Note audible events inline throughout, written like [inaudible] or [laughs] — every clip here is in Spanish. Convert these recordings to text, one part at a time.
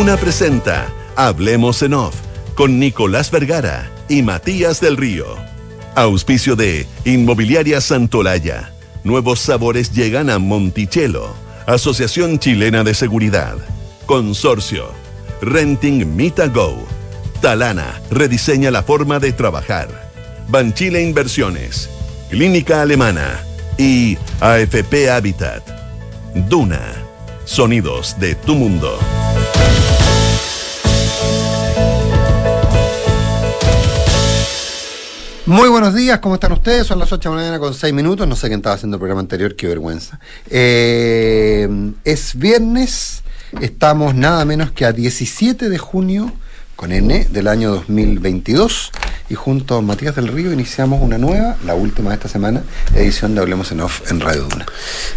Duna presenta Hablemos en Off con Nicolás Vergara y Matías del Río. Auspicio de Inmobiliaria Santolaya. Nuevos sabores llegan a Monticello. Asociación Chilena de Seguridad. Consorcio. Renting Mita Go. Talana rediseña la forma de trabajar. Banchile Inversiones. Clínica Alemana. Y AFP Habitat. Duna. Sonidos de tu mundo. Muy buenos días, ¿cómo están ustedes? Son las 8 de la mañana con 6 minutos. No sé quién estaba haciendo el programa anterior, qué vergüenza. Eh, es viernes, estamos nada menos que a 17 de junio con N del año 2022 y junto a Matías del Río iniciamos una nueva, la última de esta semana, edición de Hablemos en Off en Radio Duna.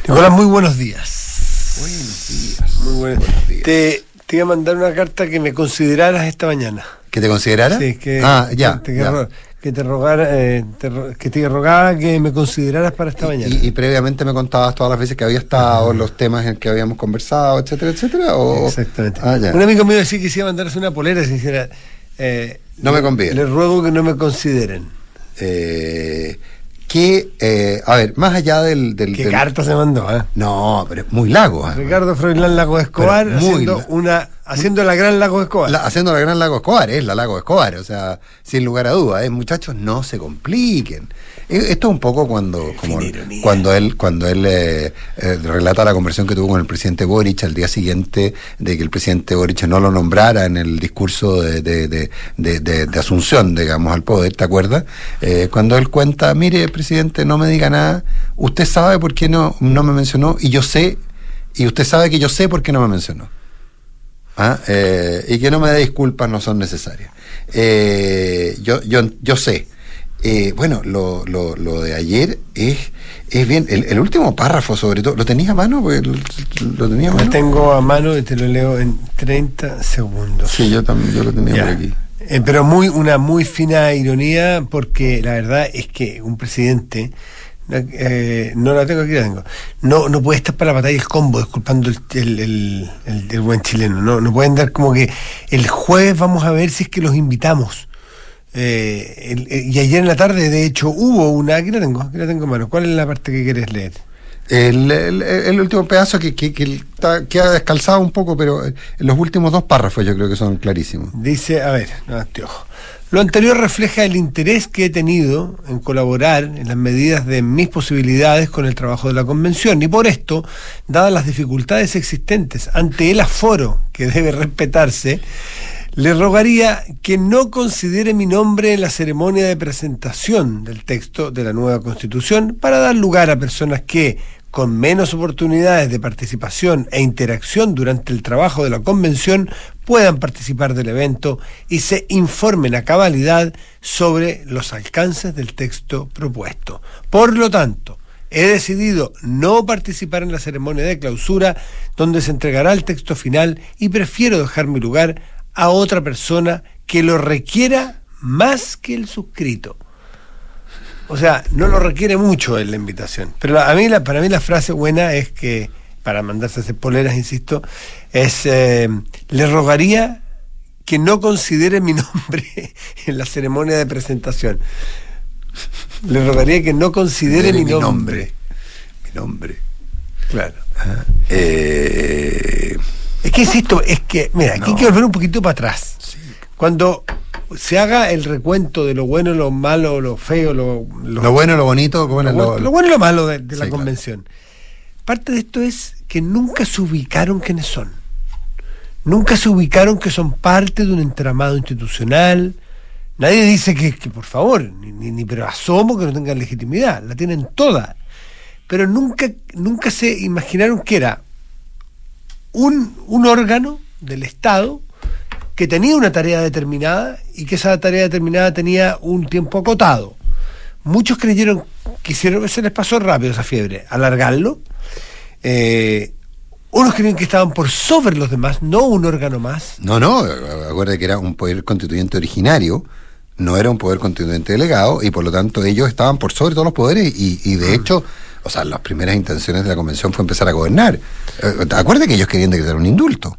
Nicolás, muy buenos días. Buenos días. Muy buenos, Buenos días. Te, te iba a mandar una carta que me consideraras esta mañana. ¿Que te considerara? Sí, que, ah, ya. que, ya. ro- que te rogara, eh, te que te rogaba que me consideraras para esta mañana. Y, y previamente me contabas todas las veces que había estado, los temas en que habíamos conversado, etcétera, etcétera. O... Exactamente. Ah. Un amigo mío decía que quisiera mandarse una polera, si hiciera. eh, No me conviene. Les ruego que no me consideren. Eh, que, eh, a ver, más allá del... del, ¿Qué del- carta se mandó? eh? No, pero es muy lago. ah. Ricardo Froilán Lago Escobar haciendo, la- una, haciendo la gran Lago Escobar. La- haciendo la gran Lago Escobar, es la Lago Escobar, o sea, sin lugar a dudas, eh, muchachos, no se compliquen. Eh, Esto es un poco cuando, como, cuando él, cuando él eh, eh, relata la conversación que tuvo con el presidente Boric al día siguiente de que el presidente Boric no lo nombrara en el discurso de, de, de- de- de- de asunción, digamos, al poder, ¿te acuerdas? Eh, cuando él cuenta, mire, presidente, no me diga nada, usted sabe por qué no, no me mencionó y yo sé, y usted sabe que yo sé por qué no me mencionó. ¿Ah? Eh, y que no me dé disculpas no son necesarias. Eh, yo, yo, yo sé. Eh, bueno, lo, lo, lo de ayer es, es bien. El, el último párrafo, sobre todo, ¿lo tenías a mano? Porque Lo, lo tenía a mano. tengo a mano y te lo leo en 30 segundos. Sí, yo también yo lo tenía Ya. por aquí. Eh, pero muy una muy fina ironía porque la verdad es que un presidente eh, no la tengo aquí la tengo no no puede estar para la batalla del combo disculpando el, el, el- el- el buen chileno no no pueden dar como que el jueves vamos a ver si es que los invitamos Eh, el- eh, y ayer en la tarde de hecho hubo una aquí la tengo aquí la tengo en mano ¿cuál es la parte que quieres leer? El, el- el último pedazo que, que, que está- queda descalzado un poco, pero eh, los últimos dos párrafos yo creo que son clarísimos. Dice, a ver, no, anteojo. Lo anterior refleja el interés que he tenido en colaborar en las medidas de mis posibilidades con el trabajo de la convención. Y por esto, dadas las dificultades existentes ante el aforo que debe respetarse, le rogaría que no considere mi nombre en la ceremonia de presentación del texto de la nueva constitución para dar lugar a personas que, con menos oportunidades de participación e interacción durante el trabajo de la convención, puedan participar del evento y se informen a cabalidad sobre los alcances del texto propuesto. Por lo tanto, he decidido no participar en la ceremonia de clausura donde se entregará el texto final y prefiero dejar mi lugar a otra persona que lo requiera más que el suscrito. O sea, no lo requiere mucho en la invitación. Pero a mí la, para mí la frase buena es que, para mandarse a hacer poleras, insisto, es, eh, le rogaría que no considere mi [laughs] nombre en la ceremonia de presentación. Le rogaría que no considere mi, nombre. Mi nombre. Claro. Eh, Es que insisto, es que, mira, aquí hay que volver un poquito para atrás. Cuando se haga el recuento de lo bueno, lo malo, lo feo, lo, lo- lo bueno, lo bonito, ¿cómo era lo, lo- bueno- lo bueno y lo malo de, de la claro. convención. Parte de esto es que nunca se ubicaron quiénes son. Nunca se ubicaron que son parte de un entramado institucional. Nadie dice que, que, por favor, ni, ni, ni pero asomo que no tengan legitimidad. La tienen toda. Pero nunca, nunca se imaginaron que era un, un órgano del Estado que tenía una tarea determinada y que esa tarea determinada tenía un tiempo acotado. Muchos creyeron, quisieron, se les pasó rápido esa fiebre, alargarlo. Eh, unos creían que estaban por sobre los demás, no un órgano más. No, no, acuérdate que era un poder constituyente originario, no era un poder constituyente delegado, y por lo tanto ellos estaban por sobre todos los poderes, y, y de hecho, o sea, las primeras intenciones de la convención fue empezar a gobernar. Eh, Acuérdate que ellos querían decretar un indulto.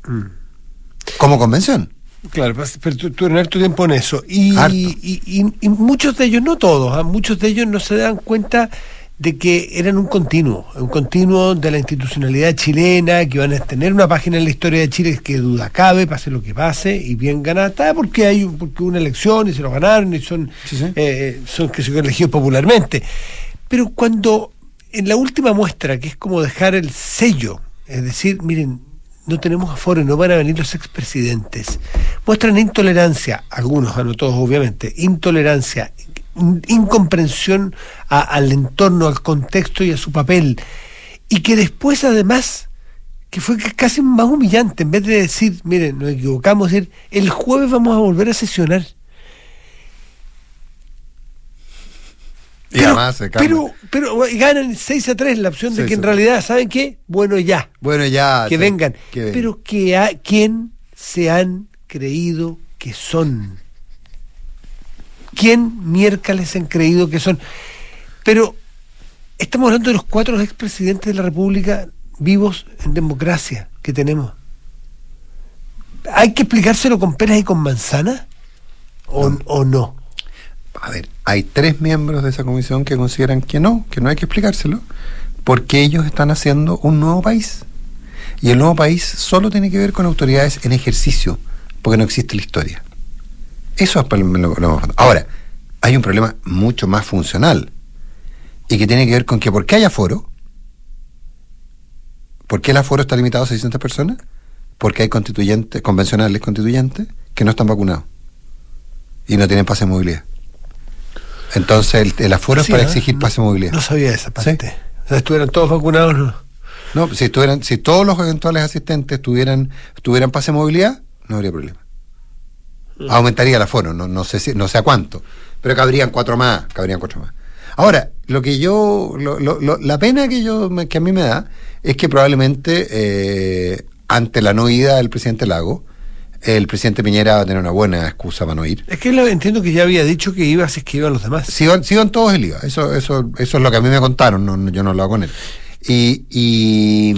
Como convención. Claro, pero tú, tú tu tiempo en eso. Y, y, y, muchos de ellos, no todos, ¿ah? muchos de ellos no se dan cuenta de que eran un continuo, un continuo de la institucionalidad chilena, que iban a tener una página en la historia de Chile que duda cabe, pase lo que pase, y bien ganada, porque hay porque una elección y se lo ganaron y son, eh, son que son elegidos popularmente. Pero cuando en la última muestra, que es como dejar el sello, es decir, miren, no tenemos aforo, no van a venir los expresidentes. Muestran intolerancia, algunos, no todos obviamente, intolerancia, incomprensión al entorno, al contexto y a su papel. Y que después además, que fue casi más humillante, en vez de decir, miren, nos equivocamos, decir, el jueves vamos a volver a sesionar. Y pero, además pero, pero ganan 6 a 3 la opción de que en realidad, ¿saben qué? Bueno, ya. Bueno, ya. Que vengan. pero que a, ¿quién se han creído que son? ¿Quién miércoles han creído que son? Pero estamos hablando de los cuatro expresidentes de la República vivos en democracia que tenemos. ¿Hay que explicárselo con peras y con manzanas? ¿O ¿O no? A ver, hay tres miembros de esa comisión que consideran que no, que no hay que explicárselo, porque ellos están haciendo un nuevo país. Y el nuevo país solo tiene que ver con autoridades en ejercicio, porque no existe la historia. Eso es lo, Ahora, hay un problema mucho más funcional y que tiene que ver con que, ¿por qué hay aforo? ¿Por qué el aforo está limitado a 600 personas? Porque hay constituyentes, convencionales constituyentes, que no están vacunados y no tienen pase de movilidad. Entonces el, aforo es para exigir pase de movilidad. No sabía esa parte. O sea, estuvieran todos vacunados, no. No, si estuvieran, si todos los eventuales asistentes tuvieran, tuvieran pase de movilidad, no habría problema. Mm. Aumentaría el aforo, no, no sé si, no sé a cuánto, pero cabrían cuatro más, cabrían cuatro más. Ahora, lo que yo, la pena que yo, que a mí me da, es que probablemente eh, ante la no ida del presidente Lago, el presidente Piñera va a tener una buena excusa para no ir. Es que entiendo que ya había dicho que iba si es que iban los demás. Si iban, todos, él iba. Eso, eso, eso es lo que a mí me contaron, no, yo no lo hago con él. Y. y...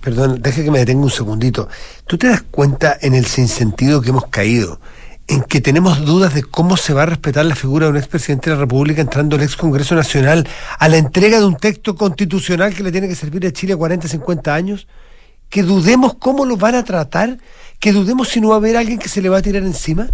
perdón, deje que me detenga un segundito. ¿Tú te das cuenta en el sinsentido que hemos caído? En que tenemos dudas de cómo se va a respetar la figura de un expresidente de la República entrando el ex Congreso Nacional a la entrega de un texto constitucional que le tiene que servir a Chile 40, 50 años. Que dudemos cómo lo van a tratar que dudemos si no va a haber alguien que se le va a tirar encima?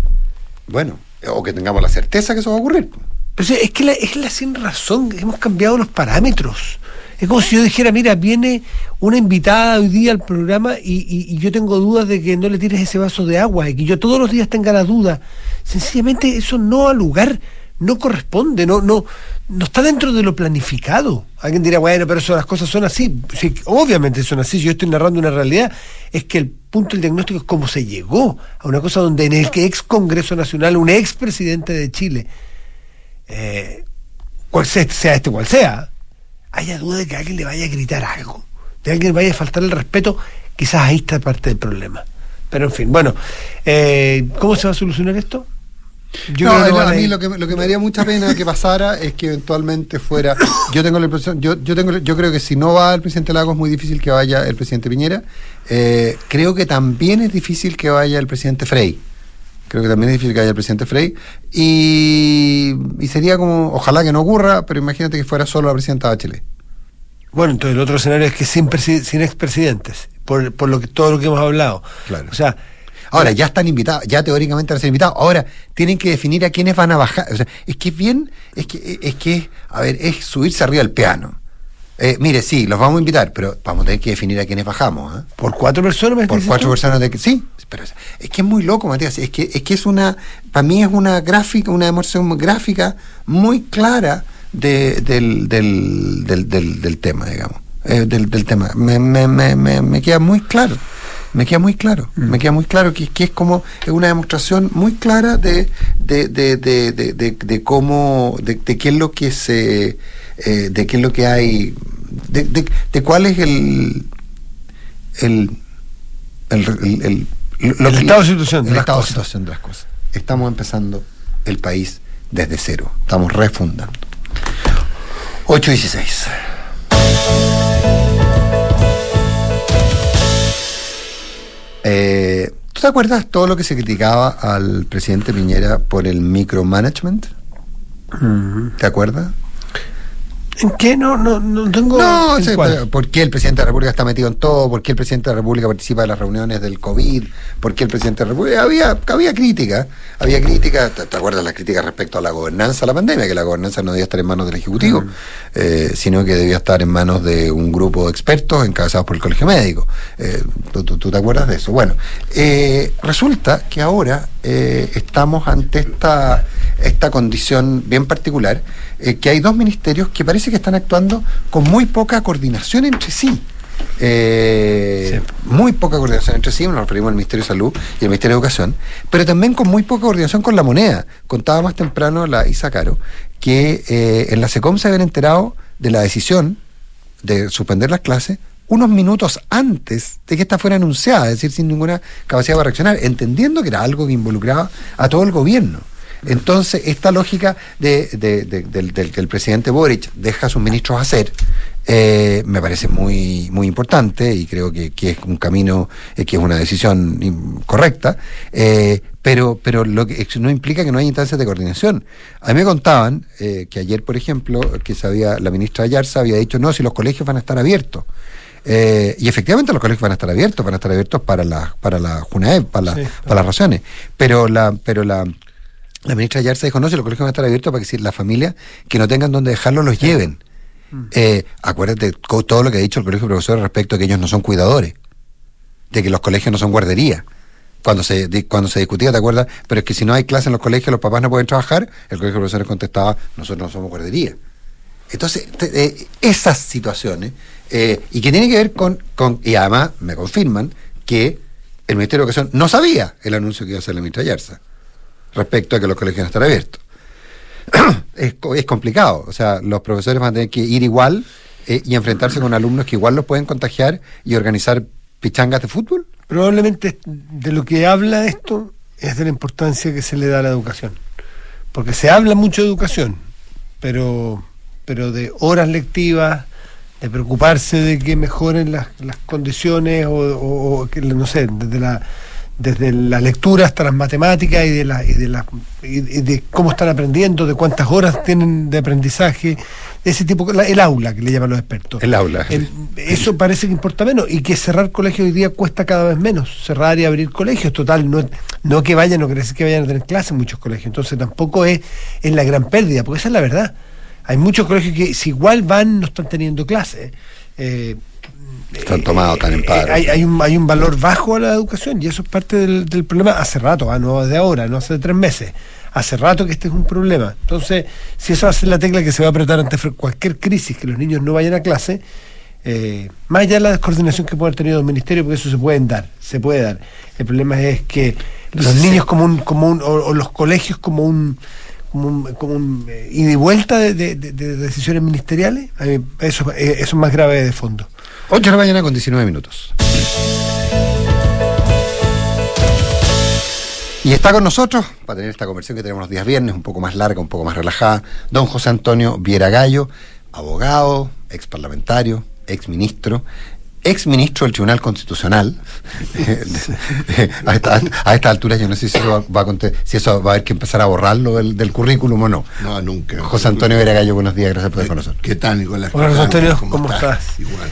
Bueno, o que tengamos la certeza que eso va a ocurrir. Pero es que la, es la sin razón, hemos cambiado los parámetros. Es como si yo dijera, mira, viene una invitada hoy día al programa y, yo tengo dudas de que no le tires ese vaso de agua y que yo todos los días tenga la duda. Sencillamente eso no ha lugar no corresponde, no, no, no está dentro de lo planificado. Alguien dirá, bueno, pero eso, las cosas son así. Sí, obviamente son así. Yo estoy narrando una realidad, es que el punto del diagnóstico es cómo se llegó a una cosa donde en el que ex Congreso Nacional, un ex presidente de Chile, eh, cual sea, sea este cual sea, haya duda de que alguien le vaya a gritar algo, de alguien le vaya a faltar el respeto, quizás ahí está parte del problema. Pero en fin, bueno, eh, ¿cómo se va a solucionar esto? Yo no, a mí lo que, lo que me haría mucha pena que pasara es que eventualmente fuera. Yo tengo la impresión, yo, yo tengo, yo creo que si no va el presidente Lagos es muy difícil que vaya el presidente Piñera. Eh, creo que también es difícil que vaya el presidente Frey. Creo que también es difícil que vaya el presidente Frey. Y, y sería como, ojalá que no ocurra, pero imagínate que fuera solo la presidenta Bachelet. Bueno, entonces el otro escenario es que sin, sin expresidentes, por, por lo que, todo lo que hemos hablado. Claro. O sea, Ahora, ya están invitados, ya teóricamente van a ser invitados. Ahora, tienen que definir a quiénes van a bajar. O sea, es que es bien, es que, es que, a ver, es subirse arriba del piano. Eh, mire, sí, los vamos a invitar, pero vamos a tener que definir a quiénes bajamos. ¿eh? ¿Por cuatro personas? Por cuatro personas de que sí, pero es que es muy loco, Matías. Es que es que es una, para mí es una gráfica, una demostración gráfica muy clara de, del, del, del, del, tema, digamos, eh, del, del tema. Me, me, me, me queda muy claro me queda muy claro, mm. me queda muy claro que, que, es como es una demostración muy clara de, de, de, de, de cómo, de, qué es lo que se, eh, de qué es lo que hay, de, cuál es el, el, el, el, estado de situación, el estado de situación de las cosas. Estamos empezando el país desde cero, estamos refundando. 8 y 16. Eh, ¿Tú te acuerdas todo lo que se criticaba al presidente Piñera por el micromanagement? ¿Te acuerdas? ¿En qué? No, no, no tengo. No, pero ¿por qué el presidente de la República está metido en todo? ¿Por qué el presidente de la República participa de las reuniones del COVID? ¿Por qué el presidente de la República? Había, había crítica, había crítica, ¿te, te acuerdas las críticas respecto a la gobernanza de la pandemia? Que la gobernanza no debía estar en manos del Ejecutivo, eh, sino que debía estar en manos de un grupo de expertos encabezados por el Colegio Médico. Eh, ¿tú, tú- tú te acuerdas de eso? Bueno, eh, resulta que ahora eh, estamos ante esta, esta condición bien particular, eh, que hay dos ministerios que parece que están actuando con muy poca coordinación entre sí. Eh, Muy poca coordinación entre sí, nos referimos al Ministerio de Salud y al Ministerio de Educación, pero también con muy poca coordinación con la moneda. Contaba más temprano la Isa Caro que eh, en la SECOM se habían enterado de la decisión de suspender las clases unos minutos antes de que esta fuera anunciada, es decir, sin ninguna capacidad para reaccionar, entendiendo que era algo que involucraba a todo el gobierno. Entonces, esta lógica de, de- de- del, del que el presidente Boric deja a sus ministros hacer, eh, me parece muy, muy importante y creo que, es un camino, eh, que es una decisión correcta, eh, pero, pero lo que no implica que no haya instancias de coordinación. A mí me contaban que ayer, por ejemplo, que sabía, la ministra Ayarza había dicho, no, si los colegios van a estar abiertos. Eh, y efectivamente los colegios van a estar abiertos, van a estar abiertos para la, para la JUNAEP, para, la- Sí, para las raciones. Pero la, pero la, la ministra Ayarza dijo, no, si los colegios van a estar abiertos para que si las familias que no tengan donde dejarlos los lleven. Eh, acuérdate todo lo que ha dicho el colegio de profesores respecto a que ellos no son cuidadores, de que los colegios no son guarderías. Cuando se, cuando se discutía, ¿te acuerdas? Pero es que si no hay clase en los colegios, los papás no pueden trabajar, el colegio de profesores contestaba, nosotros no somos guardería. Entonces, te- eh, esas situaciones, eh, y que tiene que ver con, con, y además me confirman que el Ministerio de Educación no sabía el anuncio que iba a hacer la ministra Yarza respecto a que los colegios no estarán abiertos. [clears throat] es complicado, o sea, los profesores van a tener que ir igual eh, y enfrentarse con alumnos que igual los pueden contagiar y organizar pichangas de fútbol. Probablemente de lo que habla esto es de la importancia que se le da a la educación. Porque se habla mucho de educación, pero, pero de horas lectivas, de preocuparse de que mejoren las, las condiciones o, o- o que, no sé, desde la desde la lectura hasta las matemáticas y de la, y de la, y de cómo están aprendiendo, de cuántas horas tienen de aprendizaje, ese tipo, la- el aula que le llaman los expertos. El aula. El- eso parece que importa menos y que cerrar colegios hoy día cuesta cada vez menos. Cerrar y abrir colegios, total, no, no que vayan, no decir que vayan a tener clases en muchos colegios. Entonces tampoco es, es la gran pérdida, porque esa es la verdad. Hay muchos colegios que si igual van, no están teniendo clases. Eh, Están tomados, están en eh, paro. hay, hay un, hay un valor bajo a la educación y eso es parte del, del problema hace rato, ah, no de ahora, no hace tres meses. Hace rato que este es un problema. Entonces, si eso va a ser la tecla que se va a apretar ante cualquier crisis, que los niños no vayan a clase, eh, más allá de la descoordinación que puede haber tenido el ministerio, porque eso se pueden dar, se puede dar. El problema es que los niños como un, como un, o, o los colegios como un como un, eh, ida y vuelta de, de- de- de decisiones ministeriales, eh, eso es más grave de fondo. 8 de la mañana con 19 minutos. Y está con nosotros, para tener esta conversación que tenemos los días viernes, un poco más larga, un poco más relajada, don José Antonio Viera Gallo, abogado, ex parlamentario, ex ministro, ex ministro del Tribunal Constitucional. [laughs] a, esta, a esta altura yo no sé si eso va, va a, si eso va a haber que empezar a borrarlo del, del currículum o no. No, nunca. José Antonio Viera Gallo, buenos días, gracias por estar con nosotros. ¿Qué tal, Nicolás? Hola, José Antonio, ¿cómo estás? Igual.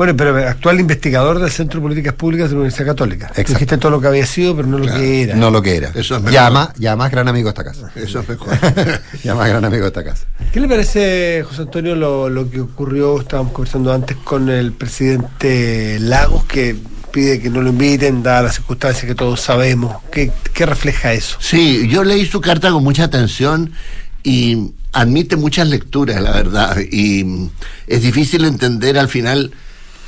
Bueno, pero actual investigador del Centro de Políticas Públicas de la Universidad Católica. Exacto. Dijiste todo lo que había sido, pero no lo que era. No lo que era. Eso es mejor. y además gran amigo de esta casa. Eso es mejor. [laughs] y además gran amigo de esta casa. ¿Qué le parece, José Antonio, lo, lo que ocurrió, estábamos conversando antes con el presidente Lagos, que pide que no lo inviten, dadas las circunstancias que todos sabemos? ¿Qué, qué refleja eso? Sí, yo leí su carta con mucha atención y admite muchas lecturas, la verdad. Y es difícil entender al final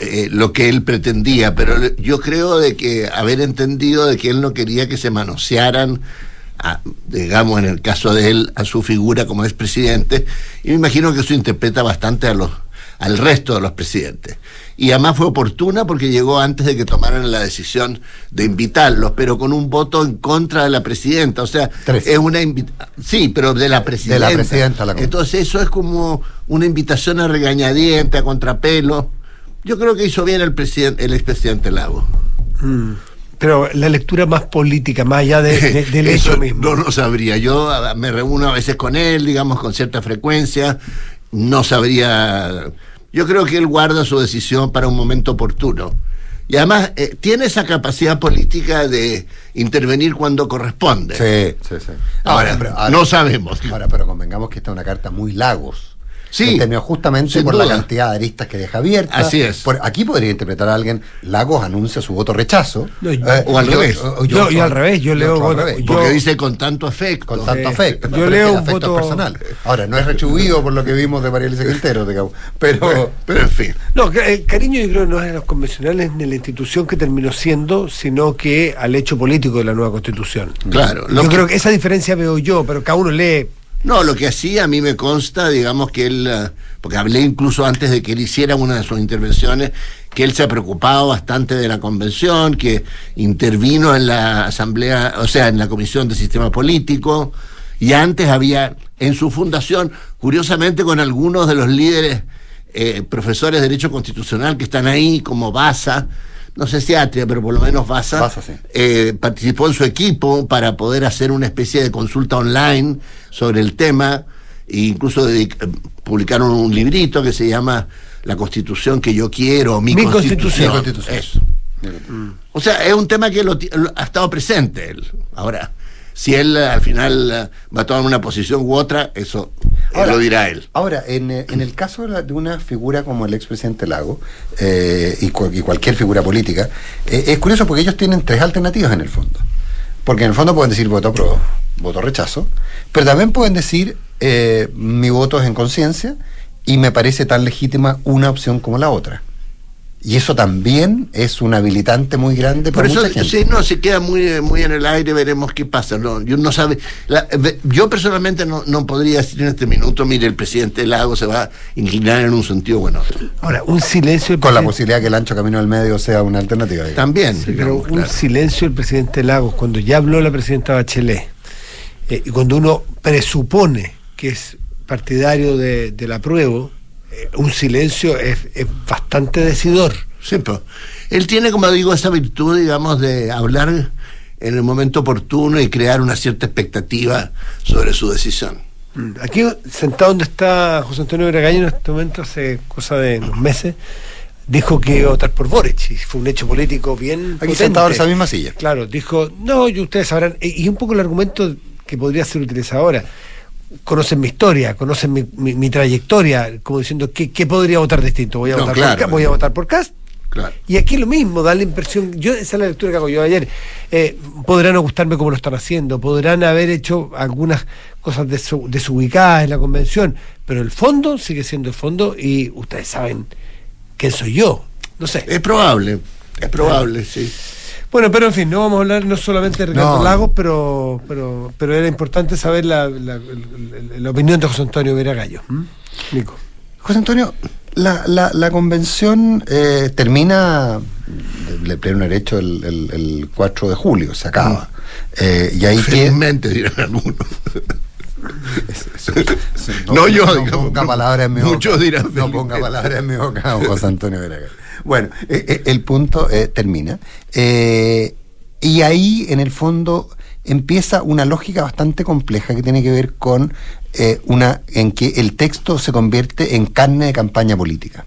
eh, lo que él pretendía, pero yo creo de que haber entendido de que él no quería que se manosearan, a- digamos en el caso de él, a su figura como expresidente, y me imagino que eso interpreta bastante a los al resto de los presidentes. Y además fue oportuna porque llegó antes de que tomaran la decisión de invitarlos, pero con un voto en contra de la presidenta. O sea, Tres. es una invitación. Sí, pero de la presidenta. presidenta la- Entonces eso es como una invitación a regañadiente, a contrapelo. Yo creo que hizo bien el presidente, el expresidente Lago. Mm. Pero la lectura más política, más allá de, de, [laughs] del Eso hecho mismo. No lo sabría. Yo a- me reúno a veces con él, digamos, con cierta frecuencia. No sabría. Yo creo que él guarda su decisión para un momento oportuno. Y además eh, tiene esa capacidad política de intervenir cuando corresponde. Sí, sí, sí. Ahora, pero- ahora- no sabemos. Ahora, pero convengamos que esta es una carta muy lagos. Sí, En términos justamente por duda. la cantidad de aristas que deja abierta. Así es. Por- aquí podría interpretar a alguien, Lagos anuncia su voto rechazo. No, yo- eh, o al yo- revés. o- Yo- yo al revés, yo leo voto- revés. yo- Porque dice con tanto afecto. con tanto Sí. afecto. Yo leo un afecto voto- personal. Ahora, no es retribuido por lo que vimos de María Elisa Quintero, digamos. Pero. Pero en fin. No, el cariño yo creo no es a los convencionales ni a la institución que terminó siendo, sino que al hecho político de la nueva constitución. Claro. Yo que- creo que esa diferencia veo yo, pero cada uno lee. No, lo que hacía a mí me consta, digamos que él, eh, porque hablé incluso antes de que él hiciera una de sus intervenciones, que él se ha preocupado bastante de la convención, que intervino en la asamblea, o sea, en la comisión de sistema político, y antes había en su fundación, curiosamente con algunos de los líderes eh, profesores de Derecho Constitucional que están ahí, como Baza, no sé si Atria, pero por lo menos Baza, Baza, sí. eh, participó en su equipo para poder hacer una especie de consulta online sobre el tema e incluso publicaron un librito que se llama La Constitución que yo quiero, mi, Mi constitución. Constitución. Eso. O sea, es un tema que lo lo- ha estado presente él. Ahora, si él eh, al final eh, va a tomar una posición u otra, eso eh, Ahora- lo dirá él. Ahora, en, en el caso de, una figura como el expresidente Lago eh, y, y cualquier figura política, eh, es curioso porque ellos tienen tres alternativas en el fondo. Porque en el fondo pueden decir voto apruebo, voto rechazo, pero también pueden decir eh, mi voto es en conciencia y me parece tan legítima una opción como la otra. Y eso también es un habilitante muy grande Por para eso, mucha gente. sí, no, se queda muy, eh, muy en el aire, veremos qué pasa. No, yo no sabe, la- yo personalmente no, no podría decir en este minuto, mire, el presidente Lago se va a inclinar en un sentido o en otro. Ahora, un silencio. Con la posibilidad que el ancho camino del medio sea una alternativa. digamos. También. Sí, pero un claro. silencio del presidente Lagos, cuando ya habló la presidenta Bachelet, eh, y cuando uno presupone que es partidario de, del apruebo, eh, un silencio es, es bastante decidor. Sí, pues, él tiene, como digo, esa virtud, digamos, de hablar en el momento oportuno y crear una cierta expectativa sobre su decisión. Mm, Aquí, sentado donde está José Antonio Bragaño en este momento, hace cosa de unos meses, dijo que iba a votar por Boric, y fue un hecho político bien. Aquí potente. sentado en esa misma silla. Claro, dijo, no, y ustedes sabrán, y y un poco el argumento que podría ser utilizado ahora. Conocen mi historia, conocen mi, mi- mi trayectoria, como diciendo, ¿qué, qué podría votar distinto? Voy a, No, votar, claro. por, voy a votar por Cast. Claro. Y aquí lo mismo, da la impresión, yo esa es la lectura que hago yo ayer, eh, podrán no gustarme como lo están haciendo, podrán haber hecho algunas cosas desu- desubicadas en la convención, pero el fondo sigue siendo el fondo y ustedes saben quién soy yo, no sé. Es probable, es probable, sí. Bueno, pero en fin, no vamos a hablar no solamente de Ricardo No. Lagos, pero, pero, pero era importante saber la, la- opinión de José Antonio Vera Gallo. ¿m? Nico. José Antonio, la, la, la convención eh, termina de pleno derecho el, el, el 4 de julio, se acaba. Eh, y ahí que, Felizmente, dirán algunos. [laughs] No, yo, no digamos, ponga palabras en mi boca. muchos dirán No ponga palabras en mi boca, José Antonio Veraga. Bueno, eh, eh, el punto eh, termina. Eh, y ahí, en el fondo, empieza una lógica bastante compleja que tiene que ver con eh, una en que el texto se convierte en carne de campaña política.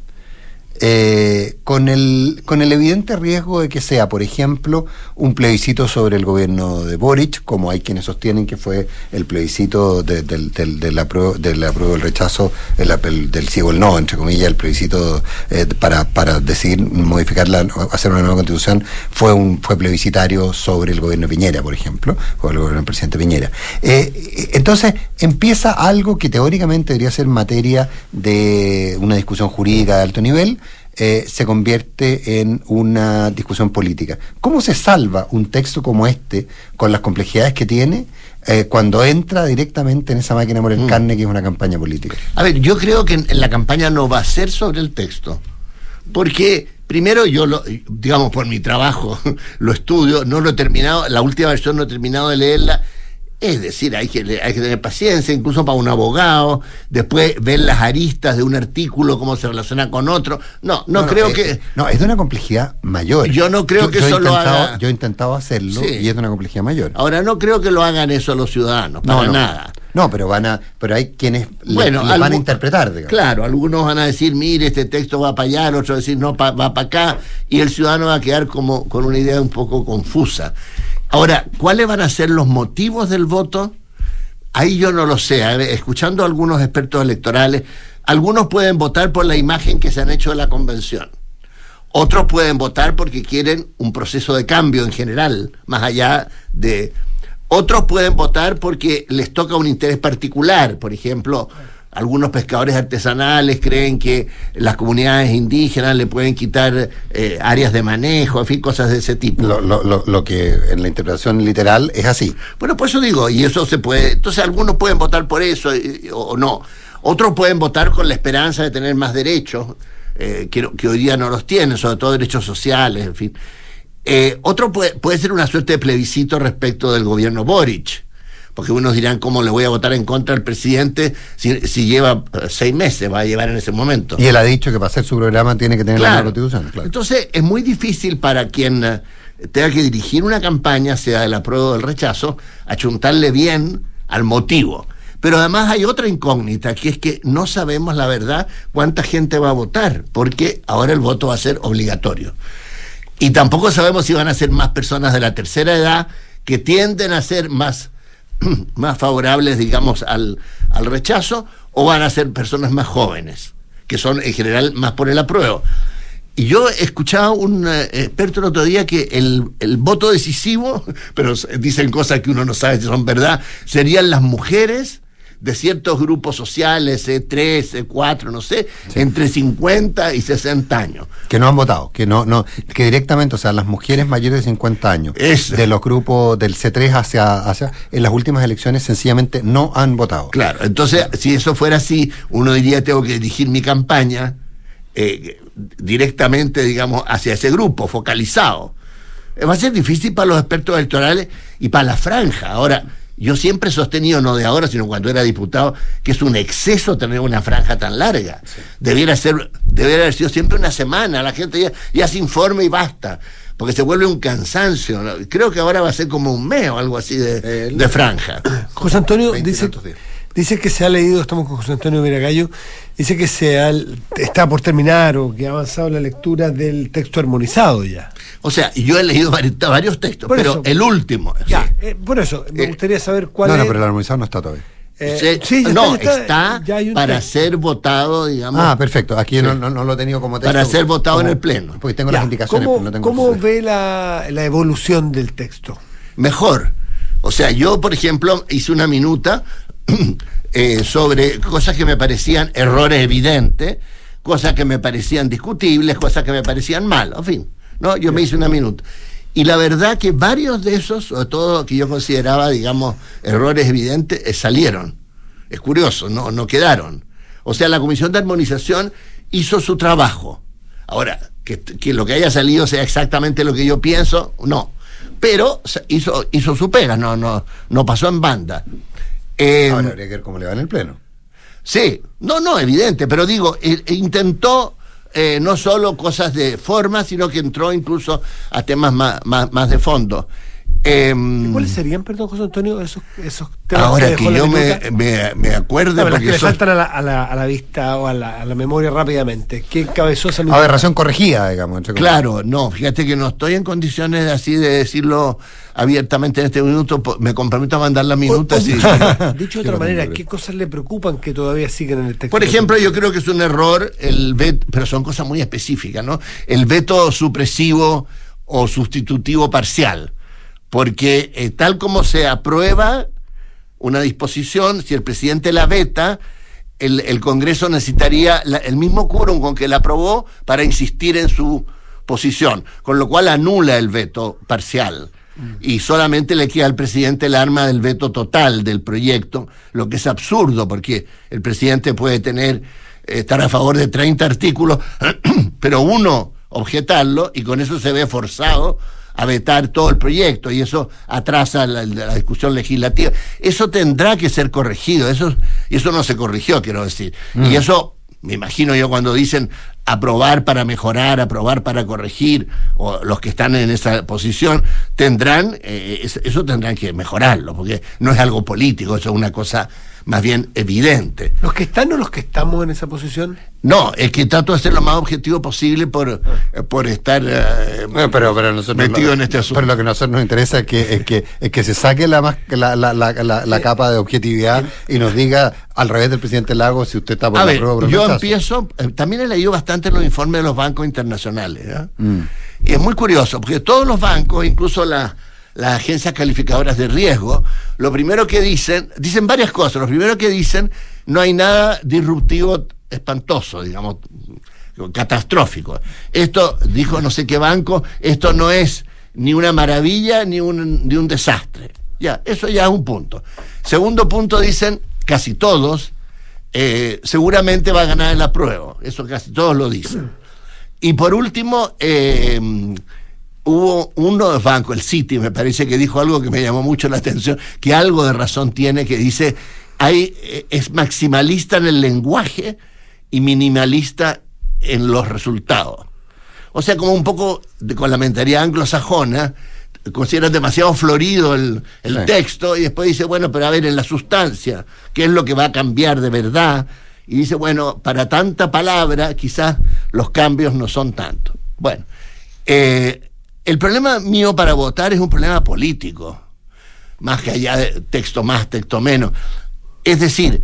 Eh, con, el, con el evidente riesgo de que sea, por ejemplo, un plebiscito sobre el gobierno de Boric, como hay quienes sostienen que fue el plebiscito de- del, del, del apruebo, del apruebo, el rechazo, el, apel- del sí o el no, entre comillas, el plebiscito eh, para, para decidir modificar la, hacer una nueva constitución, fue un fue plebiscitario sobre el gobierno de Piñera, por ejemplo, o el gobierno del presidente Piñera. Eh, entonces empieza algo que teóricamente debería ser materia de una discusión jurídica de alto nivel, eh, se convierte en una discusión política. ¿Cómo se salva un texto como este, con las complejidades que tiene, eh, cuando entra directamente en esa máquina por el Mm. carne que es una campaña política? A ver, yo creo que la campaña no va a ser sobre el texto. Porque primero yo, lo, digamos, por mi trabajo, [laughs] lo estudio, no lo he terminado, la última versión no he terminado de leerla. Es decir, hay que, hay que tener paciencia, incluso para un abogado, después ver las aristas de un artículo, cómo se relaciona con otro. No, no, creo que... No, es de una complejidad mayor. Yo no creo que eso lo haga... Yo he intentado hacerlo y es de una complejidad mayor. Ahora, no creo que lo hagan eso los ciudadanos, para nada. No, pero van a, pero hay quienes bueno, van a interpretar. Digamos. Claro, algunos van a decir, mire, este texto va para allá, otros decir, no, va para acá, y el ciudadano va a quedar como con una idea un poco confusa. Ahora, ¿cuáles van a ser los motivos del voto? Ahí yo no lo sé. Escuchando a algunos expertos electorales, algunos pueden votar por la imagen que se han hecho de la convención. Otros pueden votar porque quieren un proceso de cambio en general, más allá de... Otros pueden votar porque les toca un interés particular, por ejemplo, algunos pescadores artesanales creen que las comunidades indígenas le pueden quitar eh, áreas de manejo, en fin, cosas de ese tipo. Lo, lo, lo, que en la interpretación literal es así. Bueno, por eso digo, y eso se puede, entonces algunos pueden votar por eso o no. Otros pueden votar con la esperanza de tener más derechos, eh, que, que, hoy día no los tienen, sobre todo derechos sociales, en fin. Eh, otro puede, puede ser una suerte de plebiscito respecto del gobierno Boric porque unos dirán cómo le voy a votar en contra al presidente si, lleva eh, seis meses, va a llevar en ese momento. Y él ha dicho que para hacer su programa tiene que tener la constitución. Entonces es muy difícil para quien eh, tenga que dirigir una campaña, sea del apruebo o del rechazo, achuntarle bien al motivo. Pero además hay otra incógnita, que es que no sabemos la verdad cuánta gente va a votar, porque ahora el voto va a ser obligatorio. Y tampoco sabemos si van a ser más personas de la tercera edad que tienden a ser más [clears throat] más favorables, digamos, al, al rechazo, o van a ser personas más jóvenes, que son en general más por el apruebo. Y yo escuchaba un eh, experto el otro día que el, el, voto decisivo, [laughs] pero dicen cosas que uno no sabe si son verdad, serían las mujeres de ciertos grupos sociales, C3, C4, no sé, entre 50 y 60 años. Que no han votado, que no, no, que directamente, o sea, las mujeres mayores de 50 años, de los grupos del C3 hacia, hacia, en las últimas elecciones sencillamente no han votado. Claro, entonces, si eso fuera así, uno diría, tengo que dirigir mi campaña eh, directamente, digamos, hacia ese grupo, focalizado. Va a ser difícil para los expertos electorales y para la franja. Ahora, yo siempre he sostenido, no de ahora, sino cuando era diputado, que es un exceso tener una franja tan larga. Debiera ser, debiera haber sido siempre una semana, la gente ya, ya se informe y basta, porque se vuelve un cansancio. Creo que ahora va a ser como un mes o algo así de, de franja. [coughs] José Antonio dice, dice que se ha leído, estamos con José Antonio Viragallo, dice que se está por terminar o que ha avanzado la lectura del texto armonizado ya. O sea, yo he leído varios, textos, pero el último. Ya, eh, por eso, me eh, gustaría saber cuál es. No, no, pero el armonizado no está todavía. Eh, sí, no, está, para ser votado, digamos. Ah, perfecto. Aquí no, no, lo he tenido como texto. Para ser votado en el Pleno. Porque tengo las indicaciones, ¿Cómo, no tengo ¿cómo ve la, la, evolución del texto? Mejor. O sea, yo, por ejemplo, hice una minuta [clears throat] sobre cosas que me parecían errores evidentes, cosas que me parecían discutibles, cosas que me parecían mal, en fin. ¿No? Yo me hice una minuta. Y la verdad que varios de esos, sobre todo que yo consideraba, digamos, errores evidentes, eh, salieron. Es curioso, no, no quedaron. O sea, la Comisión de Armonización hizo su trabajo. Ahora, que, lo que haya salido sea exactamente lo que yo pienso, no. Pero hizo, hizo su pega, no, no, no pasó en banda. Eh, Ahora habría que ver cómo le va en el Pleno. Sí, no, no, evidente, pero digo, e, e intentó eh, no solo cosas de forma, sino que entró incluso a temas más, más, de fondo. Em, ¿Cuáles serían, perdón, José Antonio, esos, esos temas Ahora que, yo me, me, acuerdo. porque que saltan a la, a, la, a la, vista o a la, a la, memoria rápidamente. ¿Qué cabezosa Aberración corregida, digamos. claro, no, fíjate que no estoy en condiciones así de decirlo abiertamente en este minuto, me comprometo a mandar la minuta. [laughs] Dicho de otra manera, ¿qué cosas le preocupan que todavía siguen en el texto? Por ejemplo, yo creo que es un error el veto, pero son cosas muy específicas, ¿no? El veto supresivo o sustitutivo parcial. Porque eh, tal como se aprueba una disposición, si el presidente la veta, el, el Congreso necesitaría el mismo quórum con que la aprobó para insistir en su posición, con lo cual anula el veto parcial. Y solamente le queda al presidente el arma del veto total del proyecto, lo que es absurdo porque el presidente puede tener estar a favor de 30 artículos, [clears throat] pero uno objetarlo y con eso se ve forzado a vetar todo el proyecto y eso atrasa la, la discusión legislativa. Eso tendrá que ser corregido, eso, eso no se corrigió, quiero decir. Mm. Y eso, me imagino yo cuando dicen aprobar para mejorar, aprobar para corregir, o los que están en esa posición, tendrán, eh, es- eso tendrán que mejorarlo, porque no es algo político, eso es una cosa más bien evidente. ¿Los que están o los que estamos en esa posición? No, es que trato de ser lo más objetivo posible por, eh, por estar eh, Bueno, pero, pero nosotros metido lo- en este asunto. Pero lo que a nosotros nos interesa es que, es que, es que se saque la, más, la, la, la, la, la capa de objetividad y nos diga al revés del presidente Lago si usted está por A la ver, prueba o por el yo empiezo, eh, también he leído bastante los informes de los bancos internacionales. Mm. Y es muy curioso, porque todos los bancos, incluso la- las agencias calificadoras de riesgo, lo primero que dicen, dicen varias cosas. Lo primero que dicen, no hay nada disruptivo espantoso, digamos, catastrófico. Esto, dijo no sé qué banco, esto no es ni una maravilla ni un, ni un desastre. Ya, eso ya es un punto. Segundo punto, dicen casi todos, eh, seguramente va a ganar el apruebo. Eso casi todos lo dicen. Y por último, eh, hubo uno de los bancos, el Citi, me parece que dijo algo que me llamó mucho la atención, que algo de razón tiene, que dice, hay, eh, es maximalista en el lenguaje y minimalista en los resultados. O sea, como un poco de- con la mentalidad anglosajona, consideran demasiado florido el, el Sí. texto y después dice, bueno, pero a ver, en la sustancia, ¿qué es lo que va a cambiar de verdad? Y dice, bueno, para tanta palabra, quizás los cambios no son tantos. Bueno, eh, el problema mío para votar es un problema político, más que allá de texto más, texto menos. Es decir,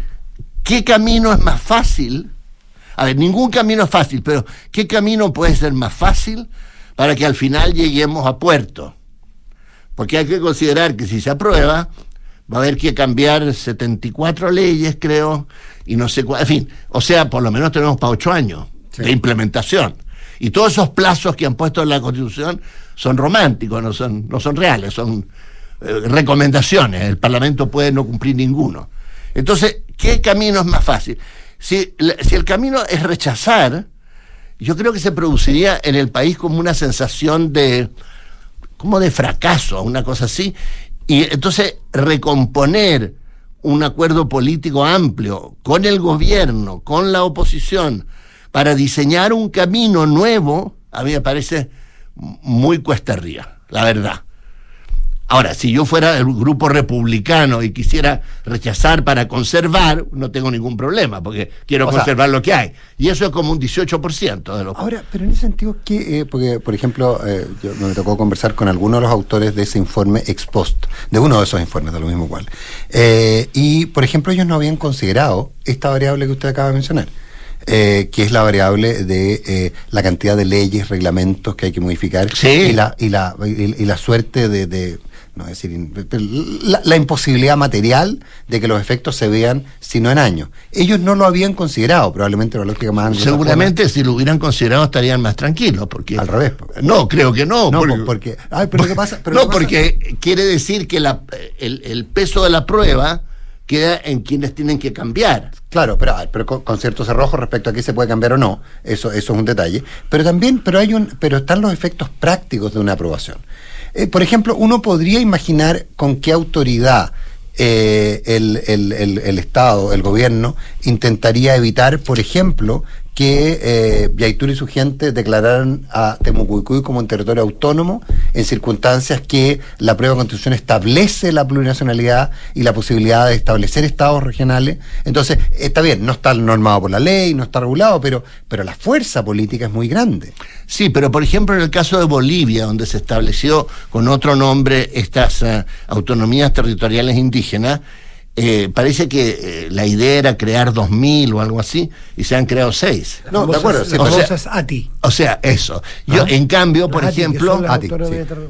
¿qué camino es más fácil? A ver, ningún camino es fácil, pero ¿qué camino puede ser más fácil para que al final lleguemos a puerto? Porque hay que considerar que si se aprueba, va a haber que cambiar 74 leyes, creo, y no sé cuál. En fin, o sea, por lo menos tenemos para ocho años Sí. de implementación. Y todos esos plazos que han puesto en la Constitución son románticos, no son, no son reales, son eh, recomendaciones. El Parlamento puede no cumplir ninguno. Entonces, ¿qué camino es más fácil? Si, si el camino es rechazar, yo creo que se produciría en el país como una sensación de, como de fracaso, una cosa así. Y entonces recomponer un acuerdo político amplio con el gobierno, con la oposición, para diseñar un camino nuevo, a mí me parece muy cuesta arriba, la verdad. Ahora, si yo fuera el grupo republicano y quisiera rechazar para conservar, no tengo ningún problema, porque quiero O sea- conservar lo que hay. Y eso es como un 18% de los Ahora, pero en ese sentido, ¿qué, eh, porque, por ejemplo, eh, yo me tocó conversar con algunos de los autores de ese informe ex post, de uno de esos informes, de lo mismo cual. Eh, y, por ejemplo, ellos no habían considerado esta variable que usted acaba de mencionar. Eh, que es la variable de eh, la cantidad de leyes, reglamentos que hay que modificar Sí. y, la, y, la, y, y la suerte de, de- no decir, la, la imposibilidad material de que los efectos se vean sino en años. Ellos no lo habían considerado, probablemente la lógica más. Seguramente si lo hubieran considerado estarían más tranquilos, porque Al revés. No, creo que no. No, porque- ay, pero ¿qué pasa? Pero no, ¿qué pasa? porque quiere decir que la- el, el peso de la prueba queda en quienes tienen que cambiar. Claro, pero, ah, con, ciertos cerrojos respecto a qué se puede cambiar o no, eso, eso es un detalle. Pero también, pero hay un, pero están los efectos prácticos de una aprobación. Eh, por ejemplo, uno podría imaginar con qué autoridad eh, el- el- el Estado, el gobierno, intentaría evitar, por ejemplo, que eh, y su gente declararan a Temucuicuy como un territorio autónomo en circunstancias que la prueba de constitución establece la plurinacionalidad y la posibilidad de establecer estados regionales. Entonces, está bien, no está normado por la ley, no está regulado, pero, pero la fuerza política es muy grande. Sí, pero por ejemplo en el caso de Bolivia, donde se estableció con otro nombre estas eh, autonomías territoriales indígenas, eh, parece que eh, la idea era crear 2.000 o algo así, y se han creado seis. No, de acuerdo, sí, o sea- ATI. O sea, eso. Yo, Ah. en cambio, por Las ATI, ejemplo... Ah, sí.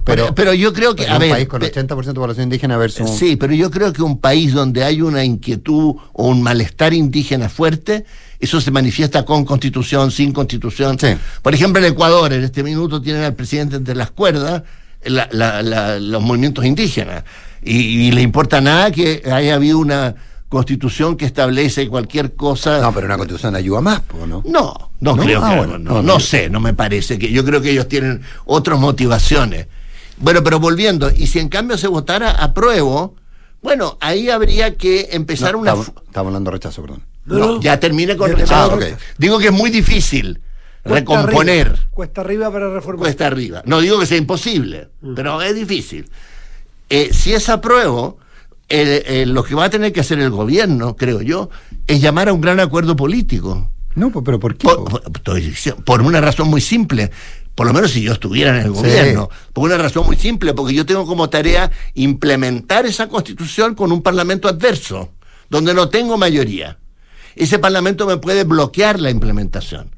Pero, pero yo creo que, pero a un ver, país con pe- 80% de población indígena versus... Sí, pero yo creo que un país donde hay una inquietud o un malestar indígena fuerte, eso se manifiesta con constitución, sin constitución. Sí. Por ejemplo, en Ecuador, en este minuto tienen al presidente entre las cuerdas la- la- la- los movimientos indígenas. Y, y le importa nada que haya habido una constitución que establece cualquier cosa. No, pero una constitución ayuda más, ¿no? No, no, ¿No? creo Ah, que bueno, no, no, no no. sé, no me parece que yo creo que ellos tienen otras motivaciones Bueno, pero volviendo, y si en cambio se votara apruebo, bueno, ahí habría que empezar No, una... estamos, hablando de rechazo, perdón. No, ya termine con rechazo. Ah, ok. Digo que es muy difícil Cuesta recomponer. arriba, cuesta arriba para reformar. cuesta arriba. No digo que sea imposible, Mm. pero es difícil. Eh, si es apruebo, eh, eh, lo que va a tener que hacer el gobierno, creo yo, es llamar a un gran acuerdo político. No, pero ¿por qué? Por, por- una razón muy simple. Por lo menos si yo estuviera en el Sí. gobierno. Por una razón muy simple, porque yo tengo como tarea implementar esa constitución con un parlamento adverso, donde no tengo mayoría. Ese parlamento me puede bloquear la implementación.